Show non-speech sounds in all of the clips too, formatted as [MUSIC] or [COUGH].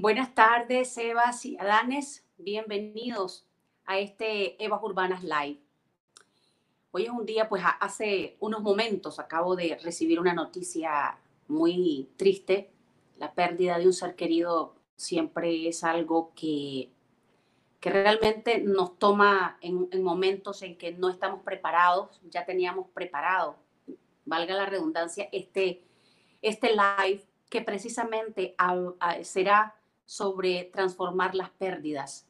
Buenas tardes, Evas y Adanes. Bienvenidos a este Evas Urbanas Live. Hoy es un día, pues hace unos momentos acabo de recibir una noticia muy triste. La pérdida de un ser querido siempre es algo que, que realmente nos toma en, momentos en que no estamos preparados. Ya teníamos preparado, valga la redundancia, este, este live que precisamente será sobre transformar las pérdidas.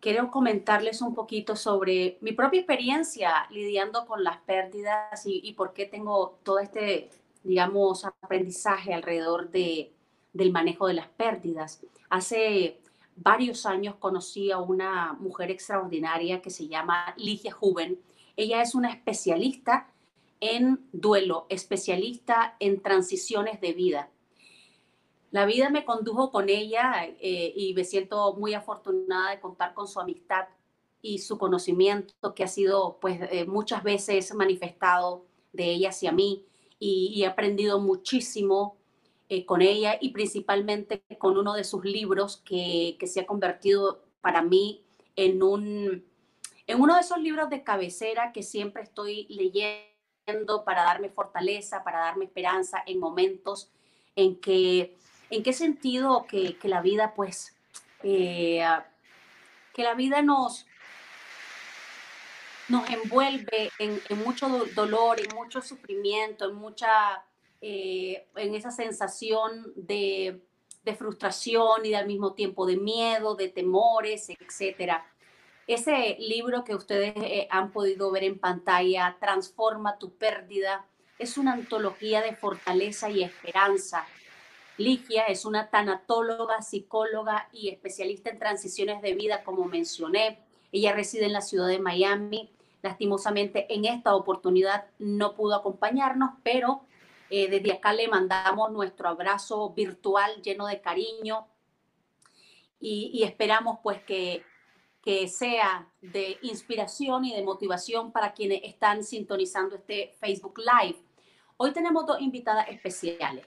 Quiero comentarles un poquito sobre mi propia experiencia lidiando con las pérdidas y, por qué tengo todo este, digamos, aprendizaje alrededor de, del manejo de las pérdidas. Hace varios años conocí a una mujer extraordinaria que se llama Ligia Juven. Ella es una especialista en duelo, especialista en transiciones de vida la vida me condujo con ella eh, y me siento muy afortunada de contar con su amistad y su conocimiento que ha sido pues eh, muchas veces manifestado de ella hacia mí y, he aprendido muchísimo eh, con ella y principalmente con uno de sus libros que, que, se ha convertido para mí en, un, en uno de esos libros de cabecera que siempre estoy leyendo para darme fortaleza, para darme esperanza en momentos en que ¿En qué sentido que, la vida, pues, eh, que la vida nos, nos envuelve en, mucho dolor, en mucho sufrimiento, en mucha, eh, en esa sensación de, frustración y al mismo tiempo de miedo, de temores, etcétera. Ese libro que ustedes eh, han podido ver en pantalla, Transforma tu pérdida, es una antología de fortaleza y esperanza Ligia es una tanatóloga, psicóloga y especialista en transiciones de vida, como mencioné. Ella reside en la ciudad de Miami. Lastimosamente, en esta oportunidad no pudo acompañarnos, pero eh, desde acá le mandamos nuestro abrazo virtual lleno de cariño y, esperamos pues que, que sea de inspiración y de motivación para quienes están sintonizando este Facebook Live. Hoy tenemos dos invitadas especiales.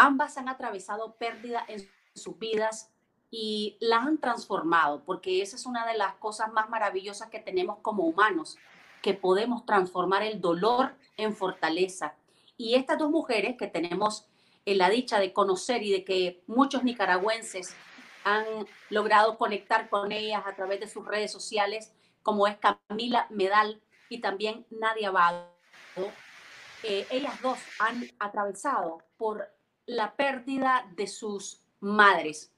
Ambas han atravesado pérdida en sus vidas y las han transformado, porque esa es una de las cosas más maravillosas que tenemos como humanos, que podemos transformar el dolor en fortaleza. Y estas dos mujeres que tenemos la dicha de conocer y de que muchos nicaragüenses han logrado conectar con ellas a través de sus redes sociales, como es Camila Medal y también Nadia Abado. Eh, ellas dos han atravesado por la pérdida de sus madres.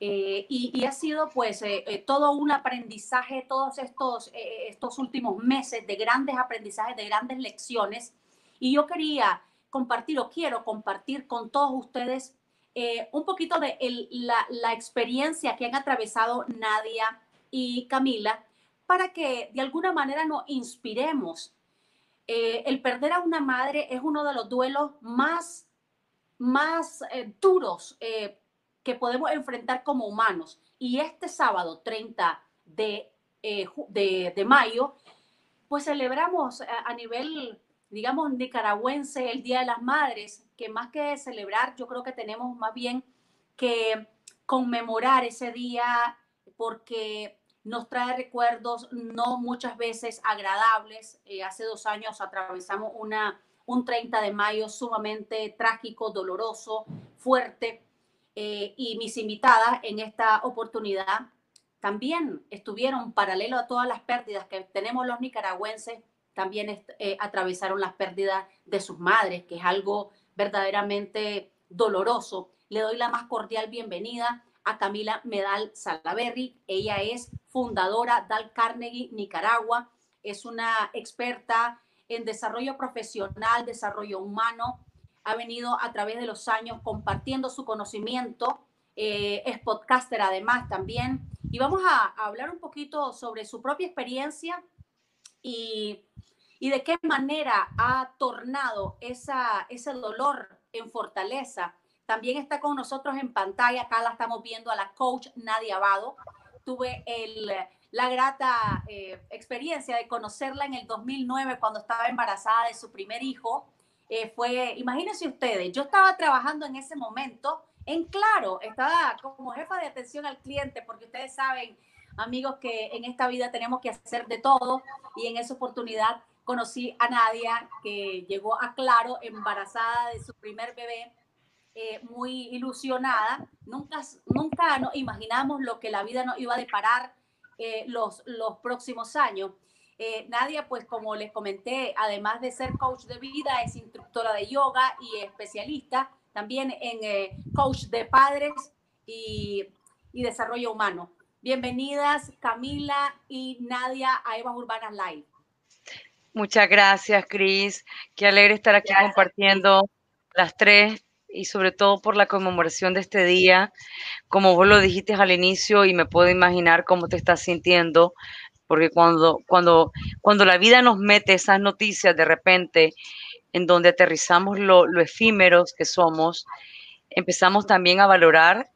Eh, y, ha sido pues eh, eh, todo un aprendizaje, todos estos, estos últimos meses de grandes aprendizajes, de grandes lecciones. Y yo quería compartir o quiero compartir con todos ustedes un poquito de la, experiencia que han atravesado Nadia y Camila para que de alguna manera nos inspiremos. el perder a una madre es uno de los duelos más más eh, duros eh, que podemos enfrentar como humanos. Y este sábado 30 de, eh, de, de, mayo, pues celebramos a, nivel, digamos, nicaragüense el Día de las Madres, que más que celebrar, yo creo que tenemos más bien que conmemorar ese día porque nos trae recuerdos no muchas veces agradables. hace dos años atravesamos una un 30 de mayo sumamente trágico, doloroso, fuerte. Eh, y mis invitadas en esta oportunidad también estuvieron paralelo a todas las pérdidas que tenemos los nicaragüenses, también eh, atravesaron las pérdidas de sus madres, que es algo verdaderamente doloroso. Le doy la más cordial bienvenida a Camila Medal Salaberry. Ella es fundadora Dal Carnegie Nicaragua. Es una experta en desarrollo profesional, desarrollo humano. Ha venido a través de los años compartiendo su conocimiento. Eh, es podcaster además también. Y vamos a, hablar un poquito sobre su propia experiencia y, y de qué manera ha tornado esa, ese dolor en fortaleza. También está con nosotros en pantalla, acá la estamos viendo a la coach Nadia Abado. Tuve el, la grata eh, experiencia de conocerla en el 2009 cuando estaba embarazada de su primer hijo. eh, fue, imagínense ustedes, yo estaba trabajando en ese momento en Claro, estaba como jefa de atención al cliente, porque ustedes saben, amigos, que en esta vida tenemos que hacer de todo y en esa oportunidad conocí a Nadia, que llegó a Claro embarazada de su primer bebé, eh, muy ilusionada. Nunca, nunca nos imaginamos lo que la vida nos iba a deparar eh, los, los próximos años. Eh, Nadia, pues como les comenté, además de ser coach de vida, es instructora de yoga y especialista también en coach de padres y, y desarrollo humano. Bienvenidas Camila y Nadia a Evas Urbanas Live. Muchas gracias, Cris. Qué alegre estar aquí compartiendo las tres y sobre todo por la conmemoración de este día. Como vos lo dijiste al inicio y me puedo imaginar cómo te estás sintiendo, porque cuando, cuando, cuando la vida nos mete esas noticias de repente en donde aterrizamos lo, lo efímeros que somos, empezamos también a valorar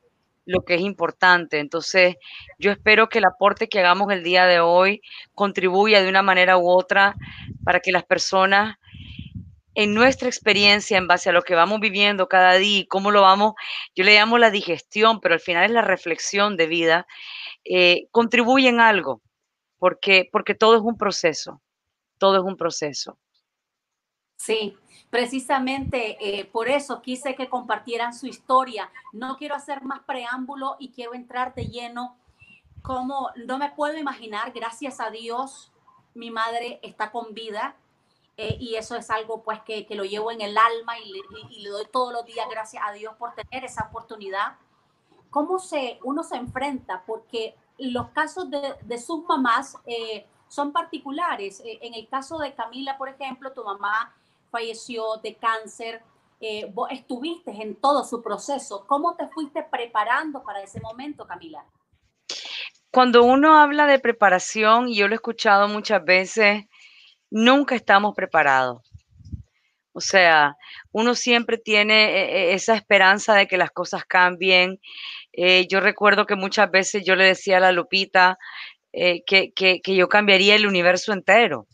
lo que es importante. Entonces, yo espero que el aporte que hagamos el día de hoy contribuya de una manera u otra para que las personas en nuestra experiencia, en base a lo que vamos viviendo cada día y cómo lo vamos, yo le llamo la digestión, pero al final es la reflexión de vida, eh, contribuyen algo, porque, porque todo es un proceso, todo es un proceso. Sí, precisamente eh, por eso quise que compartieran su historia. No quiero hacer más preámbulo y quiero entrar de lleno. Como no me puedo imaginar, gracias a Dios, mi madre está con vida eh, y eso es algo pues que, lo llevo en el alma y le, doy todos los días gracias a Dios por tener esa oportunidad. ¿Cómo se, uno se enfrenta? Porque los casos de, sus mamás eh, son particulares. en el caso de Camila, por ejemplo, tu mamá falleció de cáncer, eh, vos estuviste en todo su proceso. ¿Cómo te fuiste preparando para ese momento, Camila? Cuando uno habla de preparación, y yo lo he escuchado muchas veces, nunca estamos preparados. O sea, uno siempre tiene eh, eh, esa esperanza de que las cosas cambien. yo recuerdo que muchas veces yo le decía a la Lupita que, que yo cambiaría el universo entero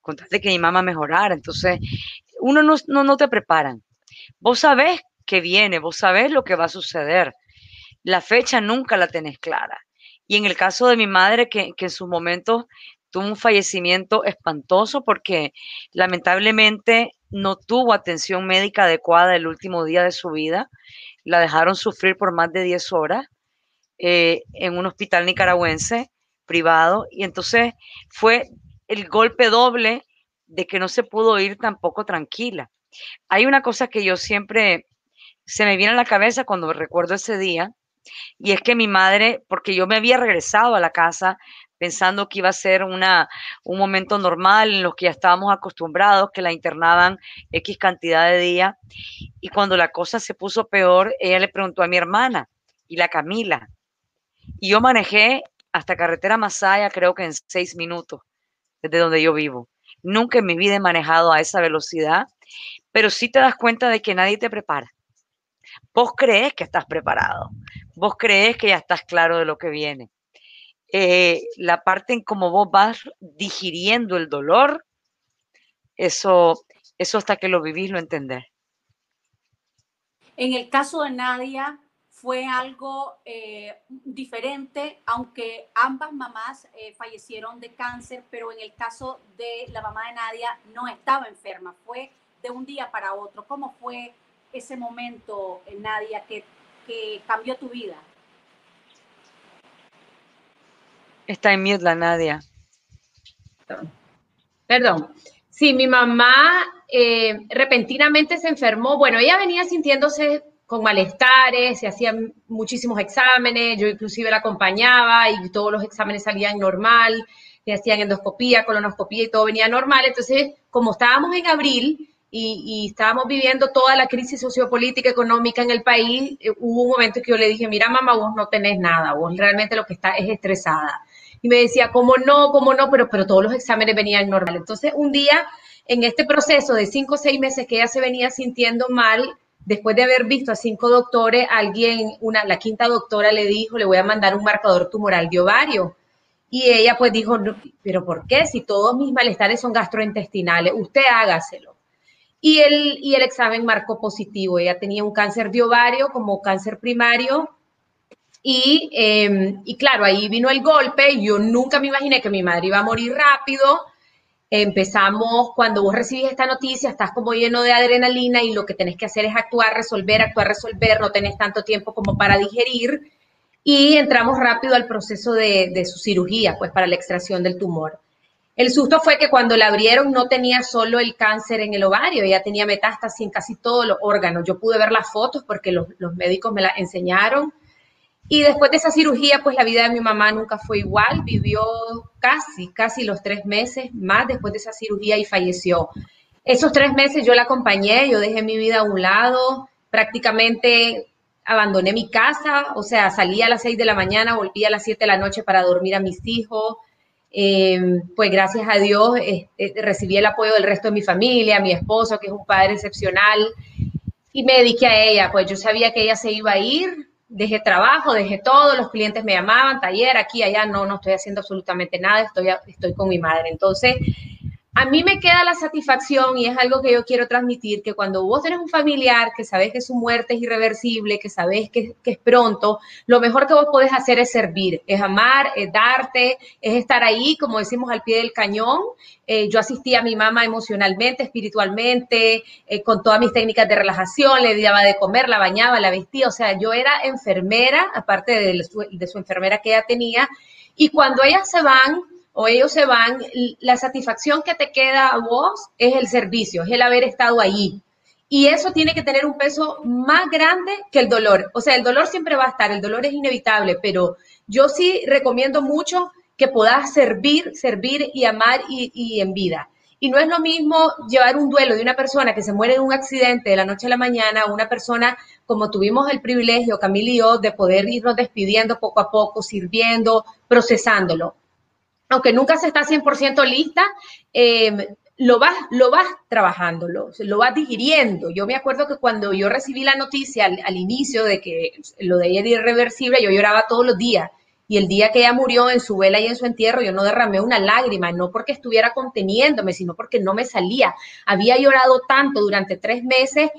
contaste que mi mamá mejorara. Entonces, uno no, no, te preparan. Vos sabés que viene, vos sabés lo que va a suceder. La fecha nunca la tenés clara. Y en el caso de mi madre, que, que en sus momentos tuvo un fallecimiento espantoso porque lamentablemente no tuvo atención médica adecuada el último día de su vida. La dejaron sufrir por más de 10 horas eh, en un hospital nicaragüense privado. Y entonces fue el golpe doble de que no se pudo ir tampoco tranquila. Hay una cosa que yo siempre se me viene a la cabeza cuando recuerdo ese día, y es que mi madre, porque yo me había regresado a la casa pensando que iba a ser una, un momento normal en los que ya estábamos acostumbrados, que la internaban X cantidad de días, y cuando la cosa se puso peor, ella le preguntó a mi hermana y la Camila, y yo manejé hasta carretera Masaya creo que en seis minutos desde donde yo vivo. Nunca en mi vida he manejado a esa velocidad, pero sí te das cuenta de que nadie te prepara. Vos crees que estás preparado, vos crees que ya estás claro de lo que viene. Eh, la parte en cómo vos vas digiriendo el dolor, eso, eso hasta que lo vivís lo entendés. En el caso de Nadia, fue algo eh, diferente, aunque ambas mamás eh, fallecieron de cáncer, pero en el caso de la mamá de Nadia no estaba enferma, fue de un día para otro. ¿Cómo fue ese momento, Nadia, que, que cambió tu vida? Está en mute la Nadia. Perdón. Sí, mi mamá repentinamente se enfermó. Bueno, ella venía sintiéndose con malestares, se hacían muchísimos exámenes, yo inclusive la acompañaba y todos los exámenes salían normal, se hacían endoscopía, colonoscopía y todo venía normal. Entonces, como estábamos en abril y, estábamos viviendo toda la crisis sociopolítica, económica en el país, eh, hubo un momento que yo le dije, mira mamá, vos no tenés nada, vos realmente lo que está es estresada. Y me decía, ¿cómo no? ¿Cómo no? Pero, pero todos los exámenes venían normal. Entonces, un día, en este proceso de cinco o seis meses que ella se venía sintiendo mal, después de haber visto a cinco doctores, alguien, una, la quinta doctora le dijo, le voy a mandar un marcador tumoral de ovario. Y ella pues dijo, pero ¿por qué? Si todos mis malestares son gastrointestinales, usted hágaselo. y el, y el examen marcó positivo. Ella tenía un cáncer de ovario como cáncer primario. Y, em, y claro, ahí vino el golpe. Yo nunca me imaginé que mi madre iba a morir rápido. Empezamos, cuando vos recibís esta noticia, estás como lleno de adrenalina y lo que tenés que hacer es actuar, resolver, actuar, resolver, no tenés tanto tiempo como para digerir. Y entramos rápido al proceso de, de su cirugía, pues para la extracción del tumor. El susto fue que cuando la abrieron no tenía solo el cáncer en el ovario, ella tenía metástasis en casi todos los órganos. Yo pude ver las fotos porque los, médicos me las enseñaron. Y después de esa cirugía, pues la vida de mi mamá nunca fue igual. Vivió casi, casi los tres meses más después de esa cirugía y falleció. Esos tres meses yo la acompañé, yo dejé mi vida a un lado, prácticamente abandoné mi casa, o sea, salía a las seis de la mañana, volvía a las siete de la noche para dormir a mis hijos Em, pues gracias a Dios eh, recibí el apoyo del resto de mi familia, mi esposo, que es un padre excepcional, y me dediqué a ella, pues yo sabía que ella se iba a ir, dejé trabajo, dejé todo, los clientes me llamaban, taller, aquí, allá, no, no estoy haciendo absolutamente nada, estoy, estoy con mi madre. Entonces, a mí me queda la satisfacción y es algo que yo quiero transmitir, que cuando vos tenés un familiar que sabes que su muerte es irreversible, que sabes que, es pronto, lo mejor que vos podés hacer es servir, es amar, es darte, es estar ahí, como decimos, al pie del cañón. Eh, yo asistí a mi mamá emocionalmente, espiritualmente, eh, con todas mis técnicas de relajación, le daba de comer, la bañaba, la vestía, o sea, yo era enfermera, aparte de de su enfermera que ella tenía, y cuando ellas se van, o ellos se van, la satisfacción que te queda a vos es el servicio, es el haber estado ahí. Y eso tiene que tener un peso más grande que el dolor. O sea, el dolor siempre va a estar, el dolor es inevitable, pero yo sí recomiendo mucho que puedas servir, servir y amar y, en vida. Y no es lo mismo llevar un duelo de una persona que se muere en un accidente de la noche a la mañana una persona como tuvimos el privilegio, Camila y yo, de poder irnos despidiendo poco a poco, sirviendo, procesándolo aunque nunca se está 100% lista, em, lo vas, lo vas trabajando, lo, vas digiriendo. Yo me acuerdo que cuando yo recibí la noticia al, inicio de que lo de ella era irreversible, yo lloraba todos los días. Y el día que ella murió en su vela y en su entierro, yo no derramé una lágrima, no porque estuviera conteniéndome, sino porque no me salía. Había llorado tanto durante tres meses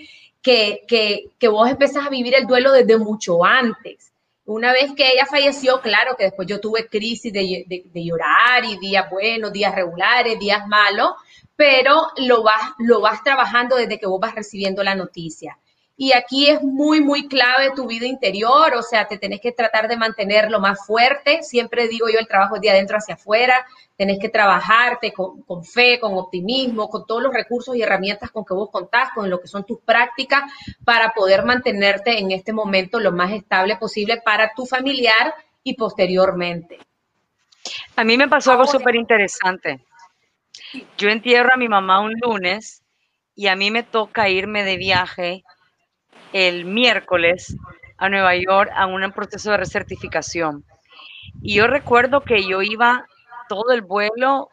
que, que, que vos empezás a vivir el duelo desde mucho antes. Una vez que ella falleció, claro que después yo tuve crisis de, llorar y días buenos, días regulares, días malos, pero lo vas, lo vas trabajando desde que vos vas recibiendo la noticia. Y aquí es muy, muy clave tu vida interior, o sea, te tenés que tratar de mantener lo más fuerte. Siempre digo yo, el trabajo es de adentro hacia afuera. Tenés que trabajarte con, con, fe, con optimismo, con todos los recursos y herramientas con que vos contás, con lo que son tus prácticas, para poder mantenerte en este momento lo más estable posible para tu familiar y posteriormente. A mí me pasó algo súper interesante. Yo entierro a mi mamá un lunes y a mí me toca irme de viaje el miércoles a Nueva York a un proceso de recertificación. Y yo recuerdo que yo iba todo el vuelo,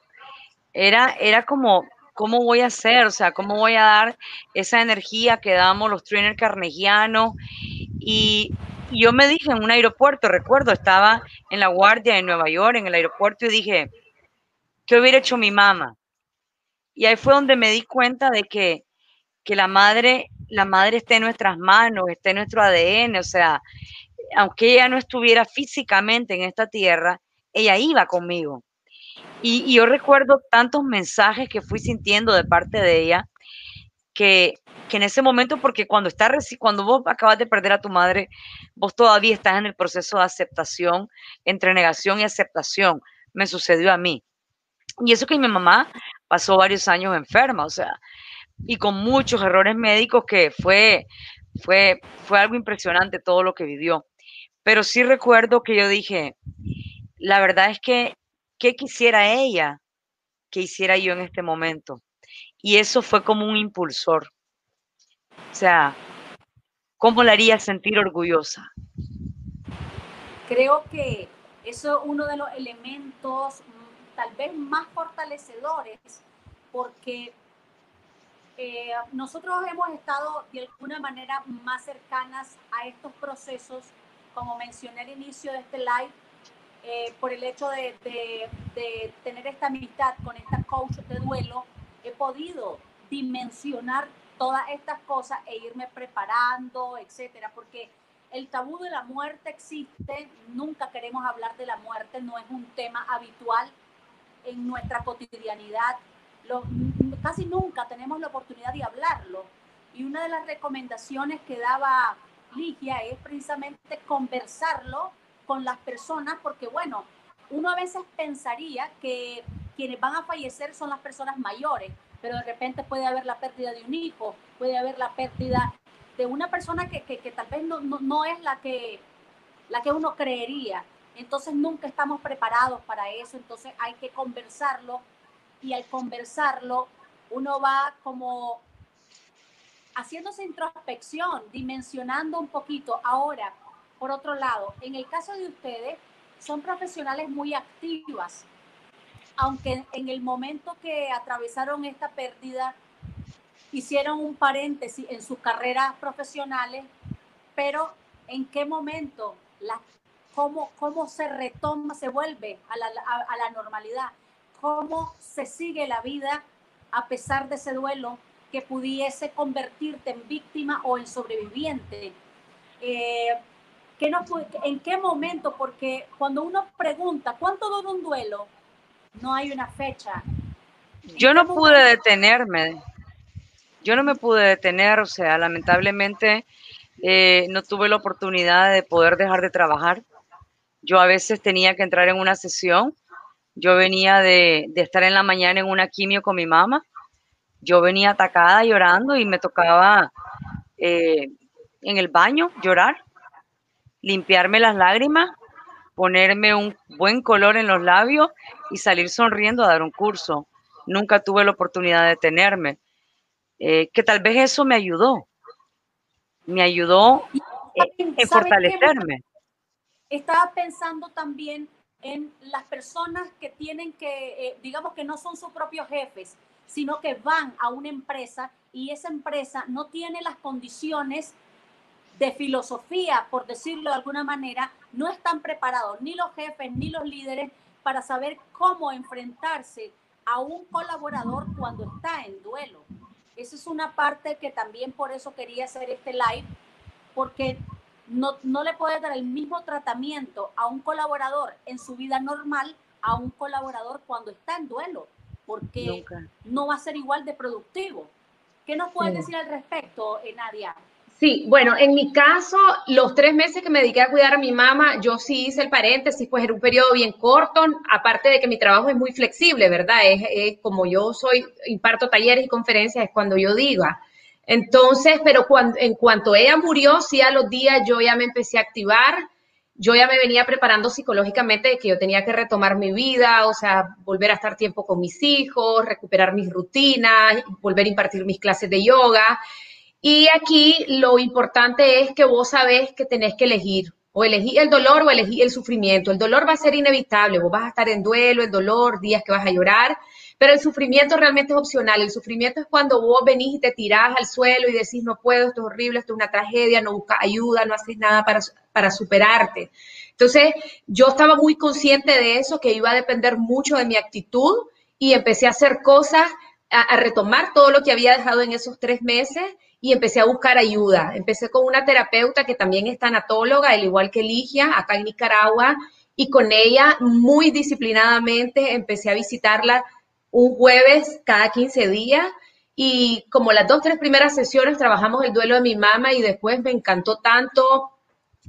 era, era como, ¿cómo voy a hacer? O sea, ¿cómo voy a dar esa energía que damos los trainers carnegianos? Y, yo me dije en un aeropuerto, recuerdo, estaba en la guardia en Nueva York, en el aeropuerto, y dije, ¿qué hubiera hecho mi mamá? Y ahí fue donde me di cuenta de que, que la madre la madre esté en nuestras manos, esté en nuestro ADN, o sea, aunque ella no estuviera físicamente en esta tierra, ella iba conmigo. Y, yo recuerdo tantos mensajes que fui sintiendo de parte de ella, que, en ese momento, porque cuando, está, cuando vos acabas de perder a tu madre, vos todavía estás en el proceso de aceptación, entre negación y aceptación. Me sucedió a mí. Y eso que mi mamá pasó varios años enferma, o sea, y con muchos errores médicos que fue, fue, fue algo impresionante todo lo que vivió. Pero sí recuerdo que yo dije, la verdad es que, ¿qué quisiera ella que hiciera yo en este momento? Y eso fue como un impulsor. O sea, ¿cómo la haría sentir orgullosa? Creo que eso es uno de los elementos mm, tal vez más fortalecedores, porque eh, nosotros hemos estado de alguna manera más cercanas a estos procesos, como mencioné al inicio de este live, eh, por el hecho de, de, tener esta amistad con esta coach de duelo, he podido dimensionar todas estas cosas e irme preparando, etcétera, porque el tabú de la muerte existe, nunca queremos hablar de la muerte, no es un tema habitual en nuestra cotidianidad, casi nunca tenemos la oportunidad de hablarlo. Y una de las recomendaciones que daba Ligia es precisamente conversarlo con las personas, porque bueno, uno a veces pensaría que quienes van a fallecer son las personas mayores, pero de repente puede haber la pérdida de un hijo, puede haber la pérdida de una persona que, que, tal vez no, no, es la que, la que uno creería. Entonces nunca estamos preparados para eso, entonces hay que conversarlo y al conversarlo uno va como haciéndose introspección, dimensionando un poquito. Ahora, por otro lado, en el caso de ustedes, son profesionales muy activas, aunque en el momento que atravesaron esta pérdida, hicieron un paréntesis en sus carreras profesionales, pero ¿en qué momento? La, cómo, ¿Cómo se retoma, se vuelve a la, a, la normalidad? ¿Cómo se sigue la vida a pesar de ese duelo que pudiese convertirte en víctima o en sobreviviente? Eh, ¿En qué momento? Porque cuando uno pregunta, ¿cuánto dura un duelo? No hay una fecha. Yo no pude detenerme. Yo no me pude detener, o sea, lamentablemente eh, no tuve la oportunidad de poder dejar de trabajar. Yo a veces tenía que entrar en una sesión. Yo venía de, estar en la mañana en una quimio con mi mamá. Yo venía atacada llorando y me tocaba eh, en el baño llorar, limpiarme las lágrimas, ponerme un buen color en los labios y salir sonriendo a dar un curso. Nunca tuve la oportunidad de detenerme. Eh, que tal vez eso me ayudó, me ayudó en fortalecerme. Estaba pensando también en las personas que tienen que, eh, digamos que no son sus propios jefes, sino que van a una empresa y esa empresa no tiene las condiciones de filosofía, por decirlo de alguna manera, no están preparados ni los jefes ni los líderes para saber cómo enfrentarse a un colaborador cuando está en duelo. Esa es una parte que también por eso quería hacer este live, porque no, no le puede dar el mismo tratamiento a un colaborador en su vida normal a un colaborador cuando está en duelo, porque no va a ser igual de productivo. ¿Qué nos puedes decir al respecto, Nadia? Sí, bueno, en mi caso, los tres meses que me dediqué a cuidar a mi mamá, yo sí hice el paréntesis, pues era un periodo bien corto, aparte de que mi trabajo es muy flexible, ¿verdad? Es, como yo soy, imparto talleres y conferencias, es cuando yo diga. Entonces, pero en cuanto ella murió, sí a los días yo ya me empecé a activar, yo ya me venía preparando psicológicamente de que yo tenía que retomar mi vida, o sea, volver a estar tiempo con mis hijos, recuperar mis rutinas, volver a impartir mis clases de yoga. Y aquí lo importante es que vos sabés que tenés que elegir, o elegir el dolor o elegir el sufrimiento. El dolor va a ser inevitable, vos vas a estar en duelo, el dolor, días que vas a llorar, pero el sufrimiento realmente es opcional. El sufrimiento es cuando vos venís y te tirás al suelo y decís, no puedo, esto es horrible, esto es una tragedia, no buscas ayuda, no haces nada para, para superarte. Entonces, yo estaba muy consciente de eso, que iba a depender mucho de mi actitud y empecé a hacer cosas, a retomar todo lo que había dejado en esos tres meses y empecé a buscar ayuda. Empecé con una terapeuta que también es tanatóloga, al igual que Ligia, acá en Nicaragua, y con ella muy disciplinadamente empecé a visitarla un jueves cada 15 días. Y como las dos, tres primeras sesiones trabajamos el duelo de mi mamá y después me encantó tanto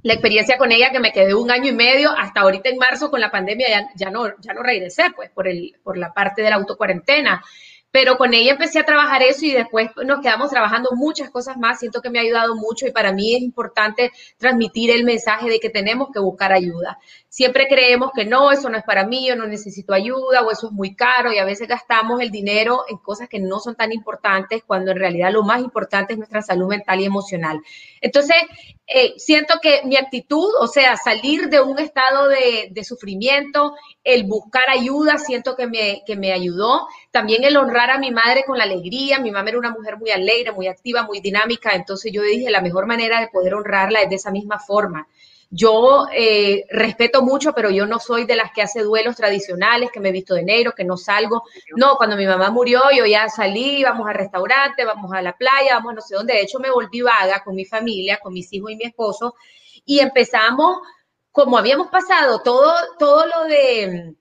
la experiencia con ella que me quedé un año y medio, hasta ahorita en marzo con la pandemia ya, no, ya no regresé, pues por, el, por la parte de la autocuarentena. Pero con ella empecé a trabajar eso y después nos quedamos trabajando muchas cosas más. Siento que me ha ayudado mucho y para mí es importante transmitir el mensaje de que tenemos que buscar ayuda. Siempre creemos que no, eso no es para mí, yo no necesito ayuda o eso es muy caro y a veces gastamos el dinero en cosas que no son tan importantes cuando en realidad lo más importante es nuestra salud mental y emocional. Entonces, eh, siento que mi actitud, o sea, salir de un estado de, sufrimiento, el buscar ayuda, siento que me, que me ayudó. También el honrar a mi madre con la alegría. Mi mamá era una mujer muy alegre, muy activa, muy dinámica. Entonces yo dije, la mejor manera de poder honrarla es de esa misma forma Yo eh, respeto mucho, pero yo no soy de las que hace duelos tradicionales, que me he visto de negro, que no salgo. No, cuando mi mamá murió, yo ya salí, vamos al restaurante, vamos a la playa, vamos a no sé dónde. De hecho, me volví vaga con mi familia, con mis hijos y mi esposo, y empezamos, como habíamos pasado todo, todo lo de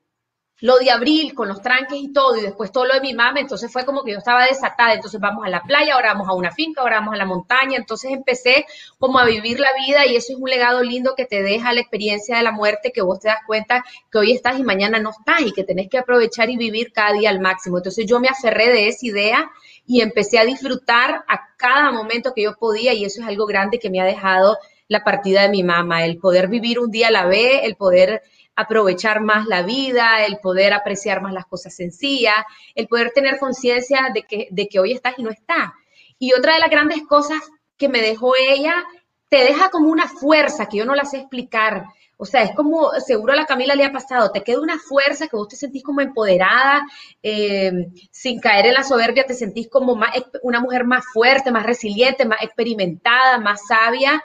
lo de abril con los tranques y todo, y después todo lo de mi mamá, entonces fue como que yo estaba desatada, entonces vamos a la playa, ahora vamos a una finca, ahora vamos a la montaña, entonces empecé como a vivir la vida y eso es un legado lindo que te deja la experiencia de la muerte, que vos te das cuenta que hoy estás y mañana no estás y que tenés que aprovechar y vivir cada día al máximo. Entonces yo me aferré de esa idea y empecé a disfrutar a cada momento que yo podía y eso es algo grande que me ha dejado la partida de mi mamá, el poder vivir un día a la vez, el poder aprovechar más la vida, el poder apreciar más las cosas sencillas, el poder tener conciencia de que, de que hoy estás y no estás. Y otra de las grandes cosas que me dejó ella, te deja como una fuerza que yo no la sé explicar. O sea, es como, seguro a la Camila le ha pasado, te queda una fuerza que vos te sentís como empoderada, eh, sin caer en la soberbia, te sentís como más, una mujer más fuerte, más resiliente, más experimentada, más sabia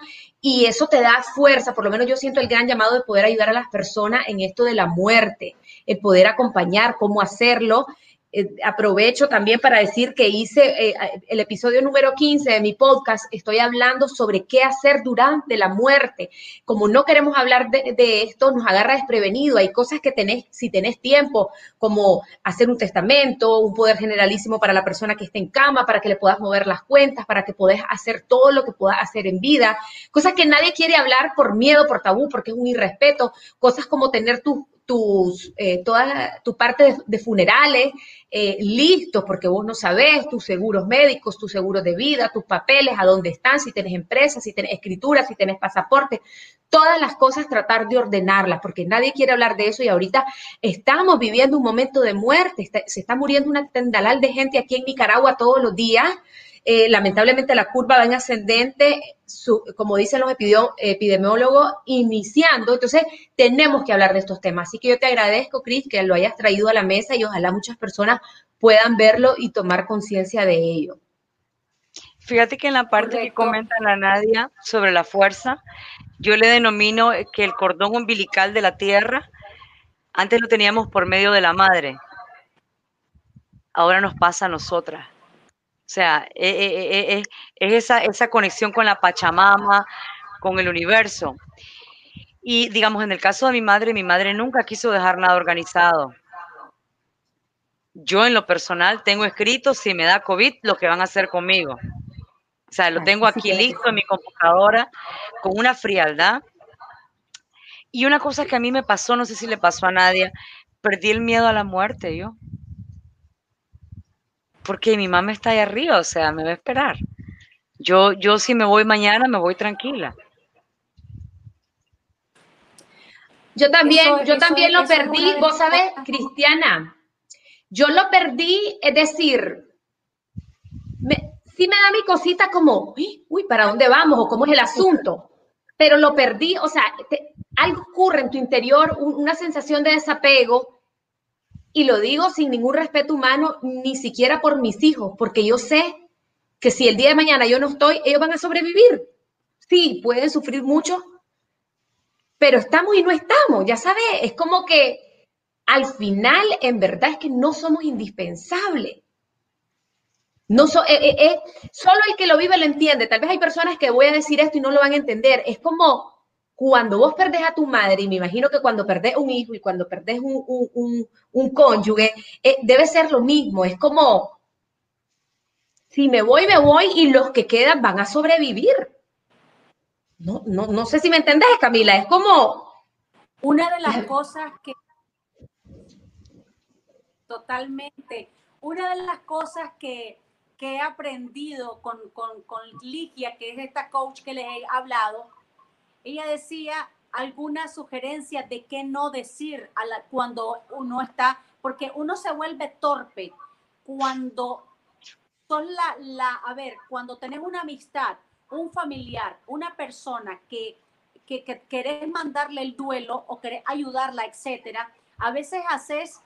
y eso te da fuerza, por lo menos yo siento el gran llamado de poder ayudar a las personas en esto de la muerte, el poder acompañar, cómo hacerlo eh, aprovecho también para decir que hice eh, el episodio número 15 de mi podcast, estoy hablando sobre qué hacer durante la muerte. Como no queremos hablar de, esto, nos agarra desprevenido. Hay cosas que tenés, si tenés tiempo, como hacer un testamento, un poder generalísimo para la persona que esté en cama, para que le puedas mover las cuentas, para que puedas hacer todo lo que puedas hacer en vida. Cosas que nadie quiere hablar por miedo, por tabú, porque es un irrespeto. Cosas como tener tu tus, eh, toda tu parte de, funerales eh, listos, porque vos no sabés tus seguros médicos, tus seguros de vida, tus papeles, a dónde están, si tienes empresa, si tienes escritura, si tienes pasaporte, todas las cosas tratar de ordenarlas, porque nadie quiere hablar de eso y ahorita estamos viviendo un momento de muerte, se está muriendo una tendalal de gente aquí en Nicaragua todos los días. Eh, lamentablemente la curva va en ascendente, como dicen los epidemiólogos, iniciando. Entonces, tenemos que hablar de estos temas. Así que yo te agradezco, Cris, que lo hayas traído a la mesa y ojalá muchas personas puedan verlo y tomar conciencia de ello. Fíjate que en la parte que comenta la Nadia sobre la fuerza, yo le denomino que el cordón umbilical de la Tierra, antes lo teníamos por medio de la madre, ahora nos pasa a nosotras. O sea, e, e, e, es, esa, esa conexión con la Pachamama, con el universo. Y digamos, en el caso de mi madre, mi madre nunca quiso dejar nada organizado. Yo en lo personal tengo escrito, si me da COVID, lo que van a hacer conmigo. O sea, lo tengo aquí listo en mi computadora, con una frialdad. Y una cosa que a mí me pasó, no sé si le pasó a nadie, perdí el miedo a la muerte yo porque mi mamá está ahí arriba, o sea, me va a esperar. Yo, yo si me voy mañana, me voy tranquila. Yo también, yo también lo perdí, vos sabés, Cristiana, yo lo perdí, es decir, sí me da mi cosita como, uy, ¿para dónde vamos? o cómo es el asunto, pero lo perdí, o sea, algo ocurre en tu interior, una sensación de desapego y lo digo sin ningún respeto humano, ni siquiera por mis hijos, porque yo sé que si el día de mañana yo no estoy, ellos van a sobrevivir. Sí, pueden sufrir mucho, pero estamos y no estamos, ya sabes, es como que al final en verdad es que no somos indispensables. No so, eh, eh, eh, solo el que lo vive lo entiende. Tal vez hay personas que voy a decir esto y no lo van a entender. Es como cuando vos perdés a tu madre, y me imagino que cuando perdés un hijo y cuando perdés un, cónyuge, eh, debe ser lo mismo. Es como, si me voy, me voy y los que quedan van a sobrevivir. No, no, no sé si me entendés, Camila. Es como... Una de las cosas que... Totalmente. Una de las cosas que, he aprendido con, con, con Ligia, que es esta coach que les he hablado, ella decía alguna sugerencia de qué no decir a la, cuando uno está, porque uno se vuelve torpe cuando son la, la, a ver, cuando tenés una amistad, un familiar, una persona que, que, que querés mandarle el duelo o querés ayudarla, etcétera, a veces haces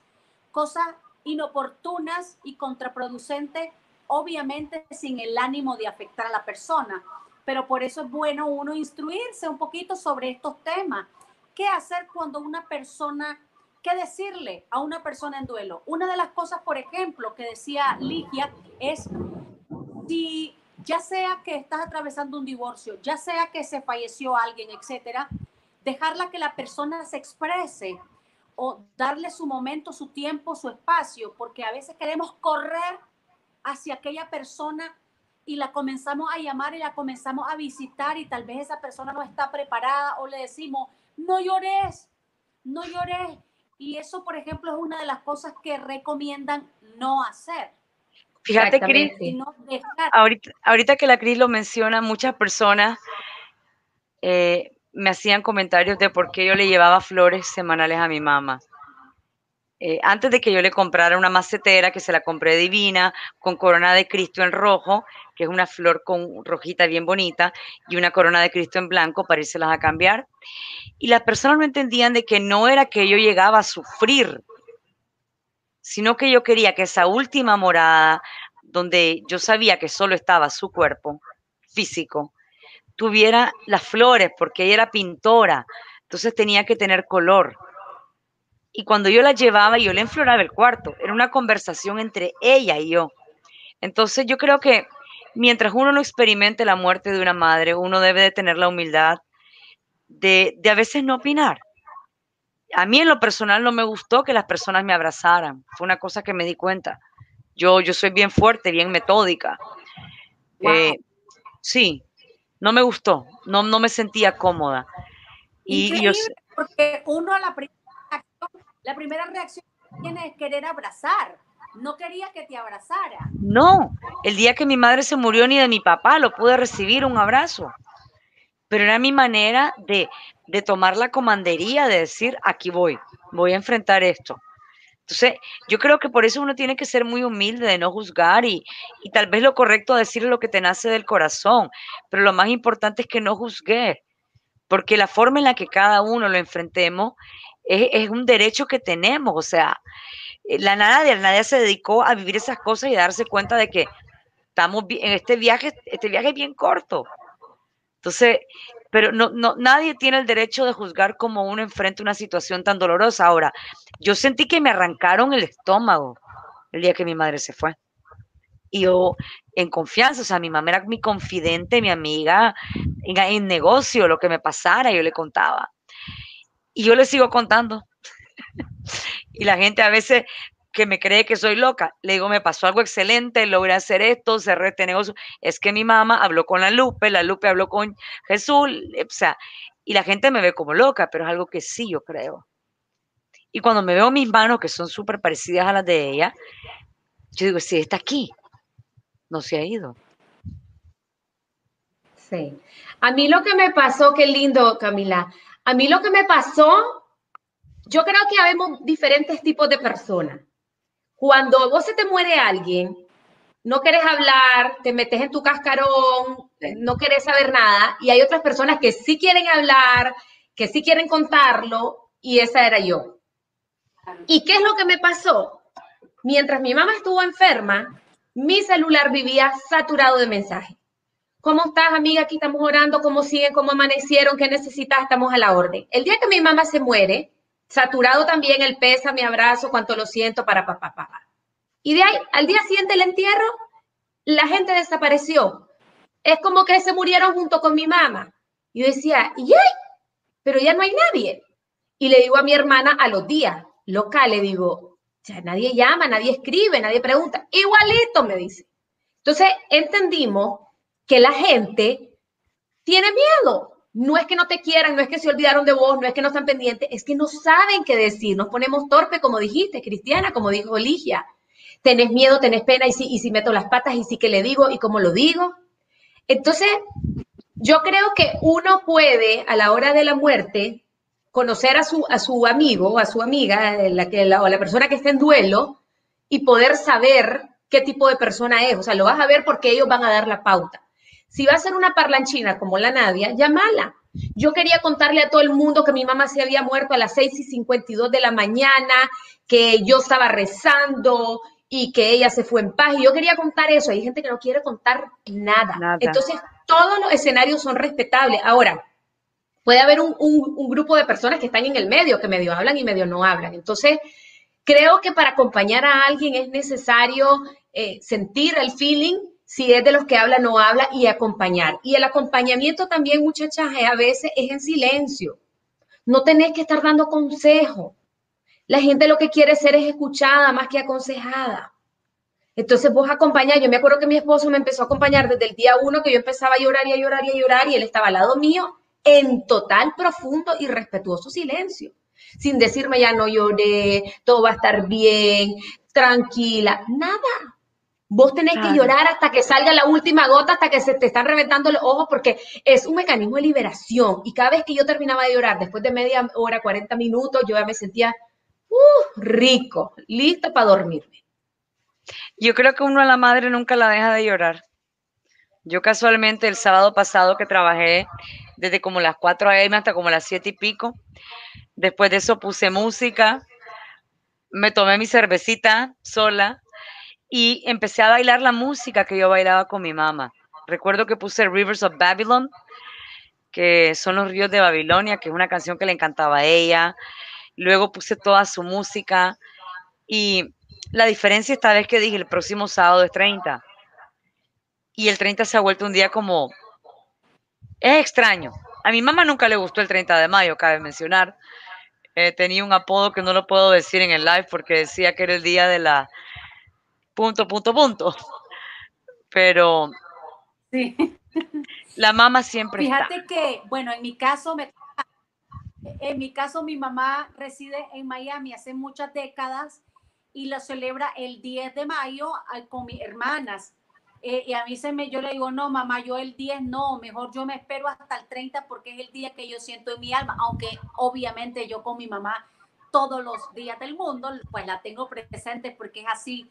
cosas inoportunas y contraproducentes, obviamente sin el ánimo de afectar a la persona pero por eso es bueno uno instruirse un poquito sobre estos temas. ¿Qué hacer cuando una persona, qué decirle a una persona en duelo? Una de las cosas, por ejemplo, que decía Ligia es si ya sea que estás atravesando un divorcio, ya sea que se falleció alguien, etcétera, dejarla que la persona se exprese o darle su momento, su tiempo, su espacio, porque a veces queremos correr hacia aquella persona y la comenzamos a llamar y la comenzamos a visitar y tal vez esa persona no está preparada o le decimos, no llores, no llores. Y eso, por ejemplo, es una de las cosas que recomiendan no hacer. Fíjate, Cris, ahorita, ahorita, que la Cris lo menciona, muchas personas eh, me hacían comentarios de por qué yo le llevaba flores semanales a mi mamá. Eh, antes de que yo le comprara una macetera que se la compré divina, con corona de Cristo en rojo, que es una flor con rojita bien bonita, y una corona de Cristo en blanco para irse a cambiar. Y las personas no entendían de que no era que yo llegaba a sufrir, sino que yo quería que esa última morada, donde yo sabía que solo estaba su cuerpo físico, tuviera las flores, porque ella era pintora, entonces tenía que tener color. Y cuando yo la llevaba, yo le enfloraba el cuarto, era una conversación entre ella y yo. Entonces yo creo que mientras uno no experimente la muerte de una madre, uno debe de tener la humildad de, de a veces no opinar a mí en lo personal no me gustó que las personas me abrazaran. Fue una cosa que me di cuenta. Yo, yo soy bien fuerte, bien metódica. Eh, sí, no me gustó, no, no me sentía cómoda. Y yo porque uno a la primera la primera reacción tiene es querer abrazar. No quería que te abrazara. No, el día que mi madre se murió ni de mi papá lo pude recibir un abrazo pero era mi manera de, tomar la comandería, de decir, aquí voy, voy a enfrentar esto. Entonces, yo creo que por eso uno tiene que ser muy humilde, de no juzgar y, tal vez lo correcto es decir lo que te nace del corazón, pero lo más importante es que no juzgue, porque la forma en la que cada uno lo enfrentemos es, un derecho que tenemos, o sea, la nadie, nadie se dedicó a vivir esas cosas y a darse cuenta de que estamos en este viaje, este viaje es bien corto, entonces, pero no, no, nadie tiene el derecho de juzgar cómo uno enfrenta una situación tan dolorosa. Ahora, yo sentí que me arrancaron el estómago el día que mi madre se fue. Y yo, en confianza, o sea, mi mamá era mi confidente, mi amiga, en negocio, lo que me pasara, yo le contaba. Y yo le sigo contando. y la gente a veces que me cree que soy loca. Le digo, me pasó algo excelente, logré hacer esto, cerré este negocio. Es que mi mamá habló con la Lupe, la Lupe habló con Jesús, o sea, y la gente me ve como loca, pero es algo que sí yo creo. Y cuando me veo mis manos, que son súper parecidas a las de ella, yo digo, sí, está aquí, no se ha ido. Sí. A mí lo que me pasó, qué lindo, Camila. A mí lo que me pasó, yo creo que habemos diferentes tipos de personas. Cuando vos se te muere alguien, no quieres hablar, te metes en tu cascarón, no quieres saber nada, y hay otras personas que sí quieren hablar, que sí quieren contarlo, y esa era yo. ¿Y qué es lo que me pasó? Mientras mi mamá estuvo enferma, mi celular vivía saturado de mensajes. ¿Cómo estás, amiga? Aquí estamos orando, ¿cómo siguen? ¿Cómo amanecieron? ¿Qué necesitas? Estamos a la orden. El día que mi mamá se muere, Saturado también el pesa, mi abrazo, cuánto lo siento para papá, papá. Y de ahí, al día siguiente el entierro, la gente desapareció. Es como que se murieron junto con mi mamá. Yo decía, ¿y? Pero ya no hay nadie. Y le digo a mi hermana a los días, local, le digo, ya nadie llama, nadie escribe, nadie pregunta. Igualito, me dice. Entonces entendimos que la gente tiene miedo no es que no te quieran, no es que se olvidaron de vos, no es que no están pendientes, es que no saben qué decir. Nos ponemos torpe, como dijiste, Cristiana, como dijo Ligia. Tenés miedo, tenés pena, y si, y si meto las patas, y si que le digo, y cómo lo digo. Entonces, yo creo que uno puede, a la hora de la muerte, conocer a su, a su amigo, a su amiga, la que, la, o la persona que está en duelo, y poder saber qué tipo de persona es. O sea, lo vas a ver porque ellos van a dar la pauta. Si va a ser una parlanchina como la Nadia, llámala. Yo quería contarle a todo el mundo que mi mamá se había muerto a las 6 y 52 de la mañana, que yo estaba rezando y que ella se fue en paz. Y yo quería contar eso. Hay gente que no quiere contar nada. Entonces, todos los escenarios son respetables. Ahora, puede haber un, grupo de personas que están en el medio, que medio hablan y medio no hablan. Entonces, creo que para acompañar a alguien es necesario eh, sentir el feeling, si es de los que habla, no habla, y acompañar. Y el acompañamiento también, muchachas, a veces es en silencio. No tenés que estar dando consejo. La gente lo que quiere ser es escuchada más que aconsejada. Entonces vos acompañás, yo me acuerdo que mi esposo me empezó a acompañar desde el día uno que yo empezaba a llorar y a llorar y a llorar y él estaba al lado mío en total, profundo y respetuoso silencio, sin decirme ya no lloré, todo va a estar bien, tranquila, nada. Vos tenés que llorar hasta que salga la última gota, hasta que se te están reventando los ojos, porque es un mecanismo de liberación. Y cada vez que yo terminaba de llorar, después de media hora, 40 minutos, yo ya me sentía uh, rico, listo para dormirme. Yo creo que uno a la madre nunca la deja de llorar. Yo casualmente el sábado pasado que trabajé desde como las 4 a.m. hasta como las 7 y pico, después de eso puse música, me tomé mi cervecita sola y empecé a bailar la música que yo bailaba con mi mamá. Recuerdo que puse Rivers of Babylon, que son los ríos de Babilonia, que es una canción que le encantaba a ella. Luego puse toda su música y la diferencia esta vez que dije el próximo sábado es 30. Y el 30 se ha vuelto un día como... Es extraño. A mi mamá nunca le gustó el 30 de mayo, cabe mencionar. Eh, tenía un apodo que no lo puedo decir en el live porque decía que era el día de la punto, punto, punto. Pero sí. la mamá siempre Fíjate que, bueno, en mi caso me en mi caso, mi mamá reside en Miami hace muchas décadas y lo celebra el 10 de mayo con mis hermanas. Eh, y a mí se me, yo le digo, no, mamá, yo el 10 no, mejor yo me espero hasta el 30 porque es el día que yo siento en mi alma, aunque obviamente yo con mi mamá todos los días del mundo, pues la tengo presente porque es así.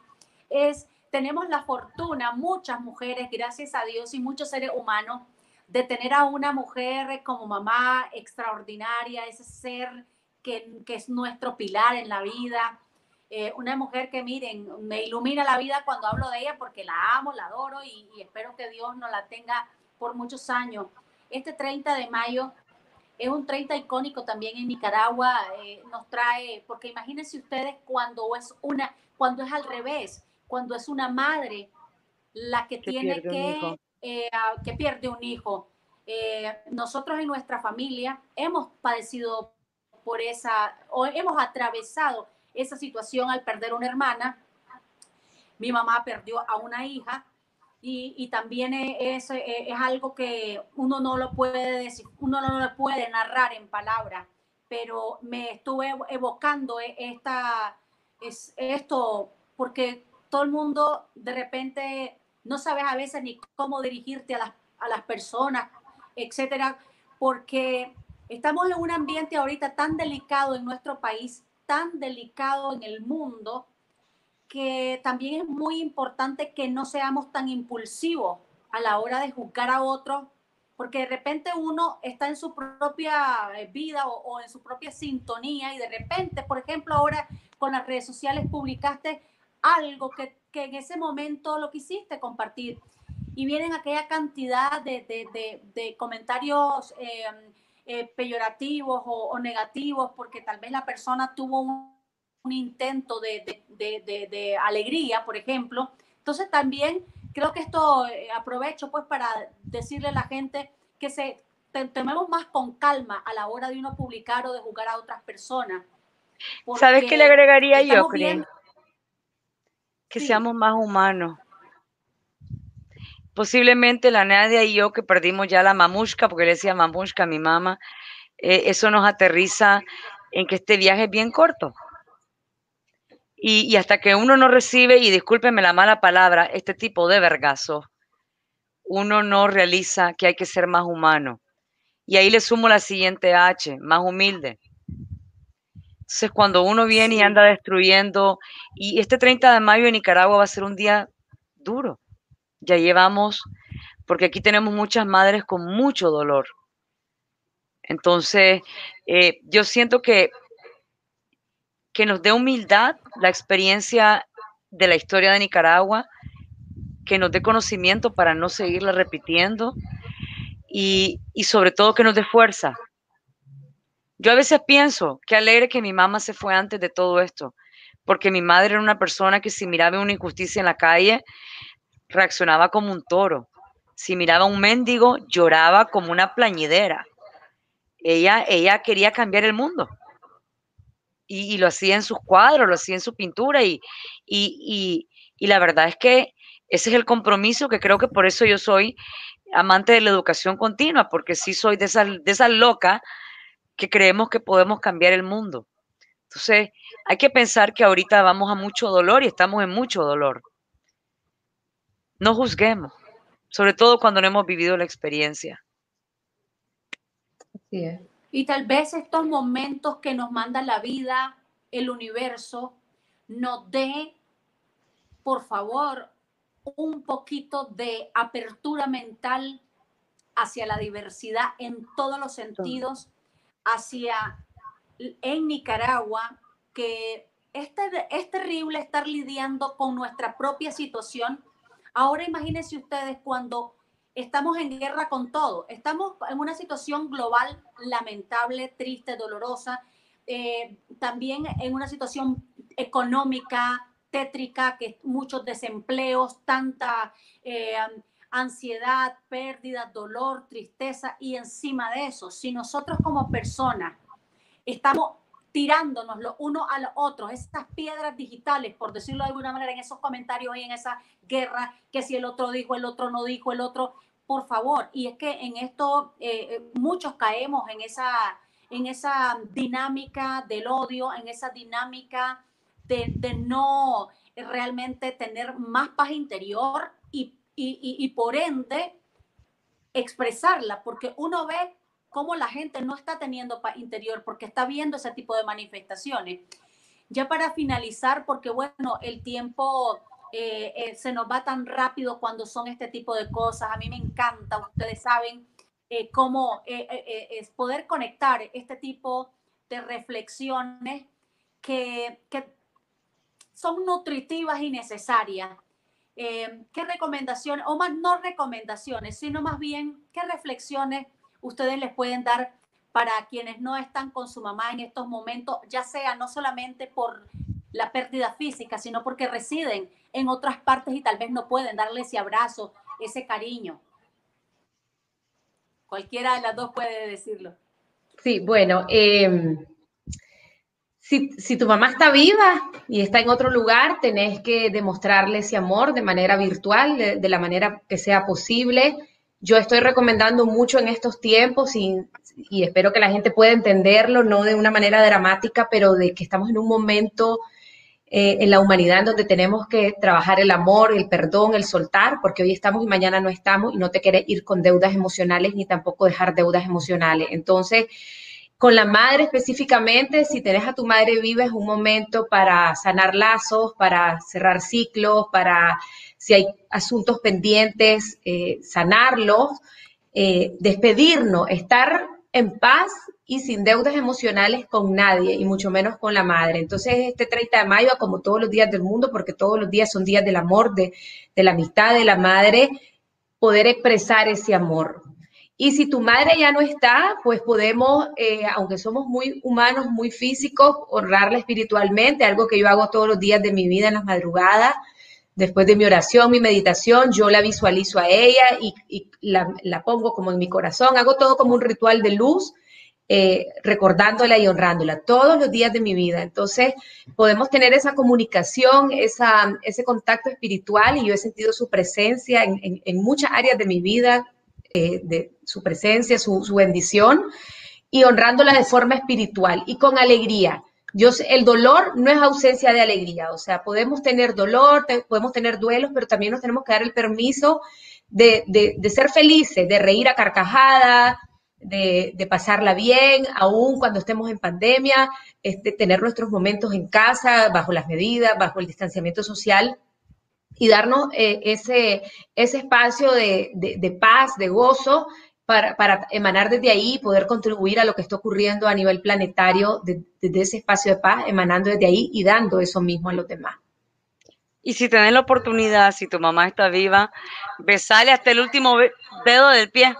Es, tenemos la fortuna, muchas mujeres, gracias a Dios y muchos seres humanos, de tener a una mujer como mamá extraordinaria, ese ser que, que es nuestro pilar en la vida, eh, una mujer que miren, me ilumina la vida cuando hablo de ella porque la amo, la adoro y, espero que Dios nos la tenga por muchos años. Este 30 de mayo es un 30 icónico también en Nicaragua, eh, nos trae, porque imagínense ustedes cuando es una, cuando es al revés, cuando es una madre la que, tiene que eh, que pierde un hijo. Eh, nosotros en nuestra familia hemos padecido por esa, o hemos atravesado esa situación al perder una hermana. Mi mamá perdió a una hija y, y también es, es, algo que uno no lo puede decir, uno no lo puede narrar en palabras, pero me estuve evocando esta, es, esto porque todo el mundo de repente no sabes a veces ni cómo dirigirte a las, a las personas, etcétera, porque estamos en un ambiente ahorita tan delicado en nuestro país, tan delicado en el mundo, que también es muy importante que no seamos tan impulsivos a la hora de juzgar a otros, porque de repente uno está en su propia vida o, o, en su propia sintonía y de repente, por ejemplo, ahora con las redes sociales publicaste algo que que en ese momento lo quisiste compartir. Y vienen aquella cantidad de, comentarios em, eh, peyorativos o, negativos porque tal vez la persona tuvo un, intento de, alegría, por ejemplo. Entonces también creo que esto eh, aprovecho pues para decirle a la gente que se tomemos más con calma a la hora de uno publicar o de jugar a otras personas. ¿Sabes qué le agregaría yo, creo? Que seamos más humanos. Posiblemente la Nadia y yo que perdimos ya la mamushka, porque le decía mamushka a mi mamá, eh, eso nos aterriza en que este viaje es bien corto. Y, hasta que uno no recibe, y discúlpeme la mala palabra, este tipo de vergazo, uno no realiza que hay que ser más humano. Y ahí le sumo la siguiente H, más humilde. Entonces, cuando uno viene y anda destruyendo, y este 30 de mayo en Nicaragua va a ser un día duro. Ya llevamos, porque aquí tenemos muchas madres con mucho dolor. Entonces, eh, yo siento que, que nos dé humildad la experiencia de la historia de Nicaragua, que nos dé conocimiento para no seguirla repitiendo y, y sobre todo que nos dé fuerza. Yo a veces pienso que alegre que mi mamá se fue antes de todo esto, porque mi madre era una persona que si miraba una injusticia en la calle, reaccionaba como un toro. Si miraba un mendigo, lloraba como una plañidera. Ella, ella quería cambiar el mundo. Y, lo hacía en sus cuadros, lo hacía en su pintura. Y, y, y, la verdad es que ese es el compromiso que creo que por eso yo soy amante de la educación continua, porque sí soy de esa, de esa loca que creemos que podemos cambiar el mundo. Entonces, hay que pensar que ahorita vamos a mucho dolor y estamos en mucho dolor. No juzguemos, sobre todo cuando no hemos vivido la experiencia. Y tal vez estos momentos que nos manda la vida, el universo, nos dé, por favor, un poquito de apertura mental hacia la diversidad en todos los sentidos, hacia en Nicaragua, que es, es terrible estar lidiando con nuestra propia situación. Ahora imagínense ustedes cuando estamos en guerra con todo, estamos en una situación global lamentable, triste, dolorosa, eh, también en una situación económica tétrica, que muchos desempleos, tanta eh, ansiedad, pérdida, dolor, tristeza, y encima de eso, si nosotros como personas estamos tirándonos los unos a los otros, estas piedras digitales, por decirlo de alguna manera, en esos comentarios y en esa guerra, que si el otro dijo, el otro no dijo, el otro, por favor. Y es que en esto eh, eh, muchos caemos en esa, en esa dinámica del odio, en esa dinámica de, de no realmente tener más paz interior y, y, por ende expresarla, porque uno ve cómo la gente no está teniendo paz interior porque está viendo ese tipo de manifestaciones. Ya para finalizar, porque bueno, el tiempo eh, eh, se nos va tan rápido cuando son este tipo de cosas. A mí me encanta, ustedes saben eh, cómo es poder conectar este tipo de reflexiones que, que son nutritivas y necesarias. ¿Qué recomendaciones, o más no recomendaciones, sino más bien qué reflexiones ustedes les pueden dar para quienes no están con su mamá en estos momentos, ya sea no solamente por la pérdida física, sino porque residen en otras partes y tal vez no pueden darle ese abrazo, ese cariño. Cualquiera de las dos puede decirlo. Sí, bueno, em, si, tu mamá está viva y está en otro lugar, tenés que demostrarle ese amor de manera virtual, de la manera que sea posible yo estoy recomendando mucho en estos tiempos y, espero que la gente pueda entenderlo, no de una manera dramática, pero de que estamos en un momento eh, en la humanidad donde tenemos que trabajar el amor, el perdón, el soltar, porque hoy estamos y mañana no estamos y no te quieres ir con deudas emocionales ni tampoco dejar deudas emocionales. Entonces, con la madre específicamente, si tenés a tu madre viva es un momento para sanar lazos, para cerrar ciclos, para si hay asuntos pendientes, eh, sanarlos, eh, despedirnos, estar en paz y sin deudas emocionales con nadie, y mucho menos con la madre. Entonces, este 30 de mayo, como todos los días del mundo, porque todos los días son días del amor, de, la amistad de la madre, poder expresar ese amor. Y si tu madre ya no está, pues podemos, eh, aunque somos muy humanos, muy físicos, honrarla espiritualmente, algo que yo hago todos los días de mi vida en las madrugadas, Después de mi oración, mi meditación, yo la visualizo a ella y, la, pongo como en mi corazón. Hago todo como un ritual de luz, eh, recordándola y honrándola todos los días de mi vida. Entonces, podemos tener esa comunicación, ese contacto espiritual y yo he sentido su presencia en, muchas áreas de mi vida, eh, de su presencia, su, su bendición y honrándola de forma espiritual y con alegría. El dolor no es ausencia de alegría, o sea, podemos tener dolor, podemos tener duelos, pero también nos tenemos que dar el permiso de, ser felices, de reír a carcajada, de, pasarla bien, aún cuando estemos en pandemia, este, tener nuestros momentos en casa, bajo las medidas, bajo el distanciamiento social y darnos eh, ese, ese espacio de, paz, de gozo, para, emanar desde ahí y poder contribuir a lo que está ocurriendo a nivel planetario desde ese espacio de paz, emanando desde ahí y dando eso mismo a los demás. Y si tenés la oportunidad, si tu mamá está viva, besale hasta el último dedo del pie.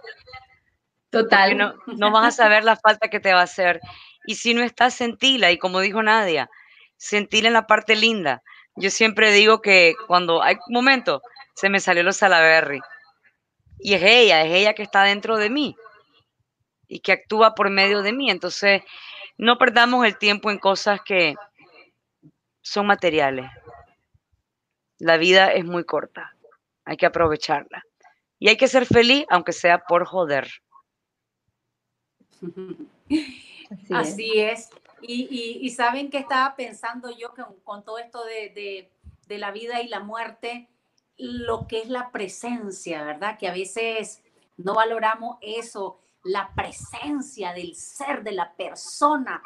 Total. No, no, vas a saber la falta que te va a hacer. Y si no estás, sentila. Y como dijo Nadia, sentila en la parte linda. Yo siempre digo que cuando hay un momento, se me salió los Salaberry. Y es ella, es ella que está dentro de mí y que actúa por medio de mí. Entonces, no perdamos el tiempo en cosas que son materiales. La vida es muy corta, hay que aprovecharla. Y hay que ser feliz, aunque sea por joder. [LAUGHS] Así, es. Y, saben que estaba pensando yo que con todo esto de, de la vida y la muerte, lo que es la presencia, ¿verdad? Que a veces no valoramos eso, la presencia del ser, de la persona.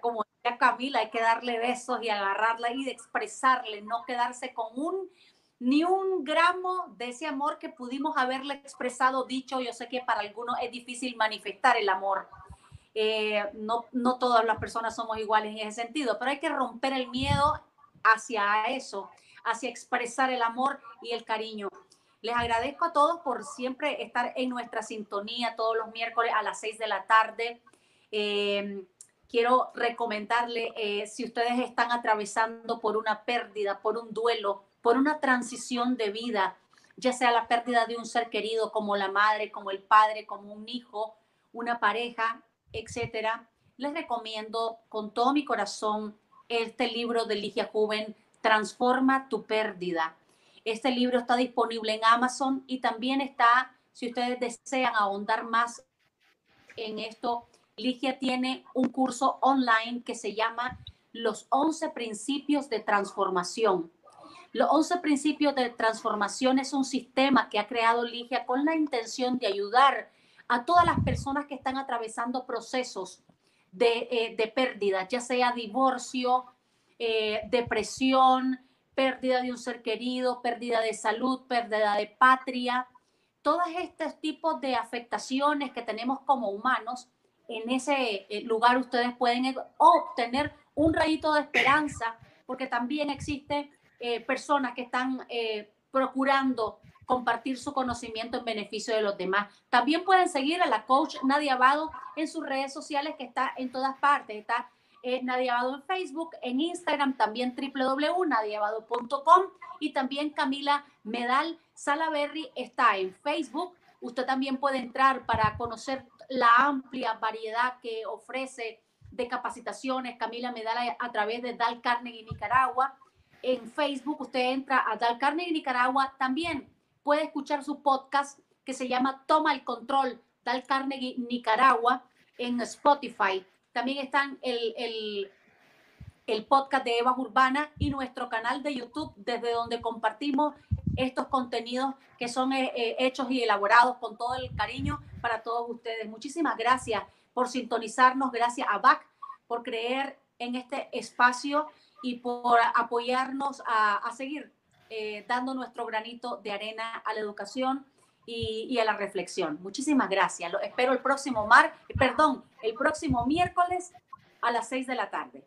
Como decía Camila, hay que darle besos y agarrarla y expresarle, no quedarse con un ni un gramo de ese amor que pudimos haberle expresado, dicho. Yo sé que para algunos es difícil manifestar el amor. Eh, no, no todas las personas somos iguales en ese sentido, pero hay que romper el miedo hacia eso, hacia expresar el amor y el cariño. Les agradezco a todos por siempre estar en nuestra sintonía todos los miércoles a las 6 de la tarde. Eh, quiero recomendarle, eh, si ustedes están atravesando por una pérdida, por un duelo, por una transición de vida, ya sea la pérdida de un ser querido como la madre, como el padre, como un hijo, una pareja, etcétera, les recomiendo con todo mi corazón este libro de Ligia Juven, Transforma tu pérdida. Este libro está disponible en Amazon y también está, si ustedes desean ahondar más en esto, Ligia tiene un curso online que se llama Los 11 Principios de Transformación. Los 11 Principios de Transformación es un sistema que ha creado Ligia con la intención de ayudar a todas las personas que están atravesando procesos de, eh, de pérdida, ya sea divorcio, eh, depresión, pérdida de un ser querido, pérdida de salud, pérdida de patria, todos estos tipos de afectaciones que tenemos como humanos, en ese eh, lugar ustedes pueden obtener un rayito de esperanza, porque también existen personas que están procurando compartir su conocimiento en beneficio de los demás. También pueden seguir a la coach Nadia Abado en sus redes sociales, que está en todas partes. Está eh, Nadia Abado en Facebook, en Instagram también www.nadiabado.com y también Camila Medal Salaberry está en Facebook. Usted también puede entrar para conocer la amplia variedad que ofrece de capacitaciones Camila Medal a, través de Dal Carnegie Nicaragua. En Facebook usted entra a Dal Carnegie Nicaragua. También puede escuchar su podcast que se llama Toma el Control, Dal Carnegie Nicaragua, en Spotify. También están el, el, podcast de Eva Urbana y nuestro canal de YouTube, desde donde compartimos estos contenidos que son eh, eh, hechos y elaborados con todo el cariño para todos ustedes. Muchísimas gracias por sintonizarnos, gracias a BAC por creer en este espacio y por apoyarnos a, seguir eh, dando nuestro granito de arena a la educación y, a la reflexión. Muchísimas gracias. Lo espero el próximo mar, perdón, el próximo miércoles a las 6 de la tarde.